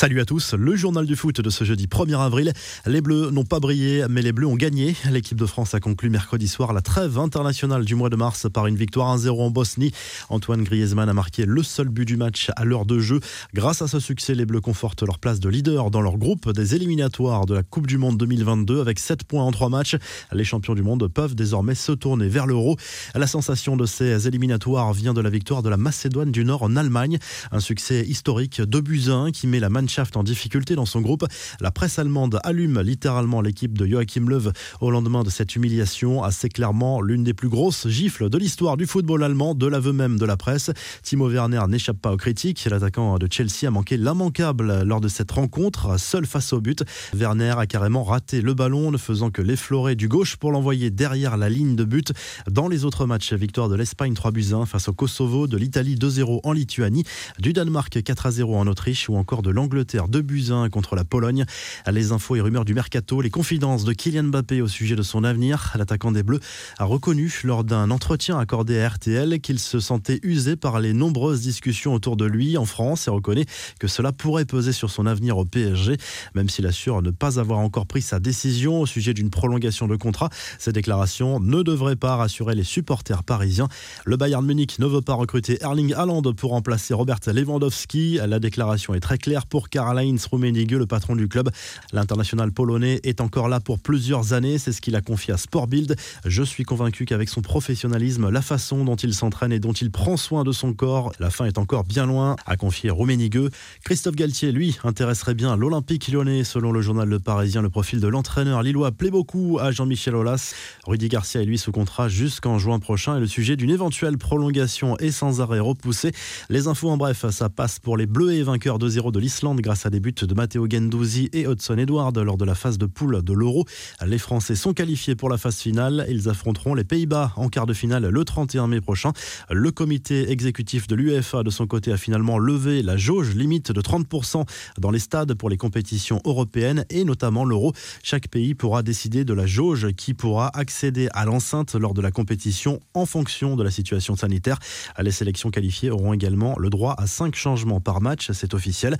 Salut à tous, le journal du foot de ce jeudi 1er avril. Les Bleus n'ont pas brillé, mais les Bleus ont gagné. L'équipe de France a conclu mercredi soir la trêve internationale du mois de mars par une victoire 1-0 en Bosnie. Antoine Griezmann a marqué le seul but du match à l'heure de jeu. Grâce à ce succès, les Bleus confortent leur place de leader dans leur groupe des éliminatoires de la Coupe du Monde 2022 avec 7 points en 3 matchs. Les champions du monde peuvent désormais se tourner vers l'Euro. La sensation de ces éliminatoires vient de la victoire de la Macédoine du Nord en Allemagne. Un succès historique de buts qui met la Mannschaft en difficulté dans son groupe. La presse allemande allume littéralement l'équipe de Joachim Löw au lendemain de cette humiliation, assez clairement l'une des plus grosses gifles de l'histoire du football allemand, de l'aveu même de la presse. Timo Werner n'échappe pas aux critiques. L'attaquant de Chelsea a manqué l'immanquable lors de cette rencontre, seul face au but. Werner a carrément raté le ballon, ne faisant que l'effleurer du gauche pour l'envoyer derrière la ligne de but. Dans les autres matchs, victoire de l'Espagne 3 buts 1 face au Kosovo, de l'Italie 2-0 en Lituanie, du Danemark 4 0 en Autriche ou encore de l'Angleterre 2 buts 1 contre la Pologne. Les infos et rumeurs du mercato, les confidences de Kylian Mbappé au sujet de son avenir. L'attaquant des Bleus a reconnu lors d'un entretien accordé à RTL qu'il se sentait usé par les nombreuses discussions autour de lui en France et reconnaît que cela pourrait peser sur son avenir au PSG, même s'il assure ne pas avoir encore pris sa décision au sujet d'une prolongation de contrat. Ces déclarations ne devraient pas rassurer les supporters parisiens. Le Bayern Munich ne veut pas recruter Erling Haaland pour remplacer Robert Lewandowski. La déclaration est très claire pour Karl-Heinz Rummenigge, le patron du club. L'international polonais est encore là pour plusieurs années, c'est ce qu'il a confié à Sportbild. Je suis convaincu qu'avec son professionnalisme, la façon dont il s'entraîne et dont il prend soin de son corps, la fin est encore bien loin, a confié Rummenigge. Christophe Galtier, lui, intéresserait bien l'Olympique lyonnais. Selon le journal Le Parisien, le profil de l'entraîneur lillois plaît beaucoup à Jean-Michel Aulas. Rudy Garcia est lui sous contrat jusqu'en juin prochain et le sujet d'une éventuelle prolongation est sans arrêt repoussé. Les infos en bref, ça passe pour les Bleus et vainqueurs 2-0 de l'Islande grâce à des buts de Matteo Gendouzi et Hudson Edward lors de la phase de poule de l'Euro. Les Français sont qualifiés pour la phase finale. Ils affronteront les Pays-Bas en quart de finale le 31 mai prochain. Le comité exécutif de l'UEFA, de son côté, a finalement levé la jauge limite de 30% dans les stades pour les compétitions européennes et notamment l'Euro. Chaque pays pourra décider de la jauge qui pourra accéder à l'enceinte lors de la compétition en fonction de la situation sanitaire. Les sélections qualifiées auront également le droit à 5 changements par match, c'est officiel.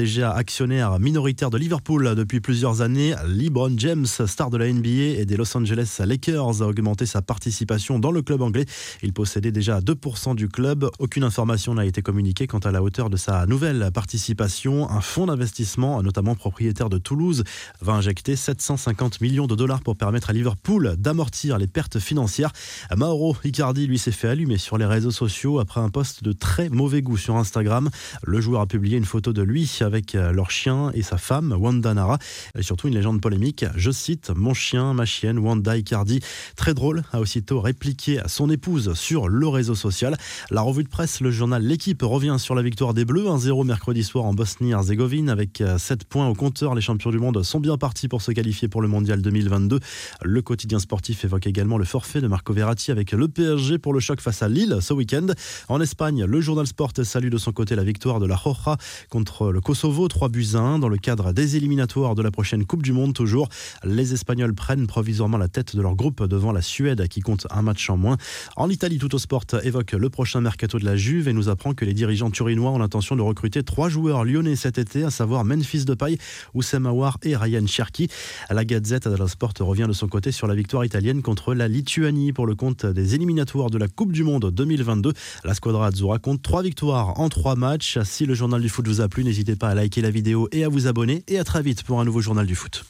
Déjà actionnaire minoritaire de Liverpool depuis plusieurs années, LeBron James, star de la NBA et des Los Angeles Lakers, a augmenté sa participation dans le club anglais. Il possédait déjà 2% du club. Aucune information n'a été communiquée quant à la hauteur de sa nouvelle participation. Un fonds d'investissement, notamment propriétaire de Toulouse, va injecter 750 millions de dollars pour permettre à Liverpool d'amortir les pertes financières. Mauro Icardi, lui, s'est fait allumer sur les réseaux sociaux après un post de très mauvais goût sur Instagram. Le joueur a publié une photo de lui avec euh, leur chien et sa femme, Wanda Nara, et surtout une légende polémique. Je cite Mon chien, ma chienne, Wanda Icardi. Très drôle, a aussitôt répliqué à son épouse sur le réseau social. La revue de presse, le journal L'équipe revient sur la victoire des Bleus, 1-0 mercredi soir en Bosnie-Herzégovine avec 7 euh, points au compteur. Les champions du monde sont bien partis pour se qualifier pour le mondial 2022. Le quotidien sportif évoque également le forfait de Marco Verratti avec le PSG pour le choc face à Lille ce week-end. En Espagne, le journal Sport salue de son côté la victoire de la Roja contre le Kosovo, 3 buts à 1 dans le cadre des éliminatoires de la prochaine Coupe du Monde. Toujours, les Espagnols prennent provisoirement la tête de leur groupe devant la Suède qui compte un match en moins. En Italie, tout au sport évoque le prochain mercato de la Juve et nous apprend que les dirigeants turinois ont l'intention de recruter trois joueurs lyonnais cet été, à savoir Memphis Depay, Oussem Aouar et Ryan Cherki. La Gazette dello Sport revient de son côté sur la victoire italienne contre la Lituanie pour le compte des éliminatoires de la Coupe du Monde 2022. La Squadra Azzurra compte trois victoires en trois matchs. Si le journal du foot vous a plu, n'hésitez pas à liker la vidéo et à vous abonner. Et à très vite pour un nouveau journal du foot.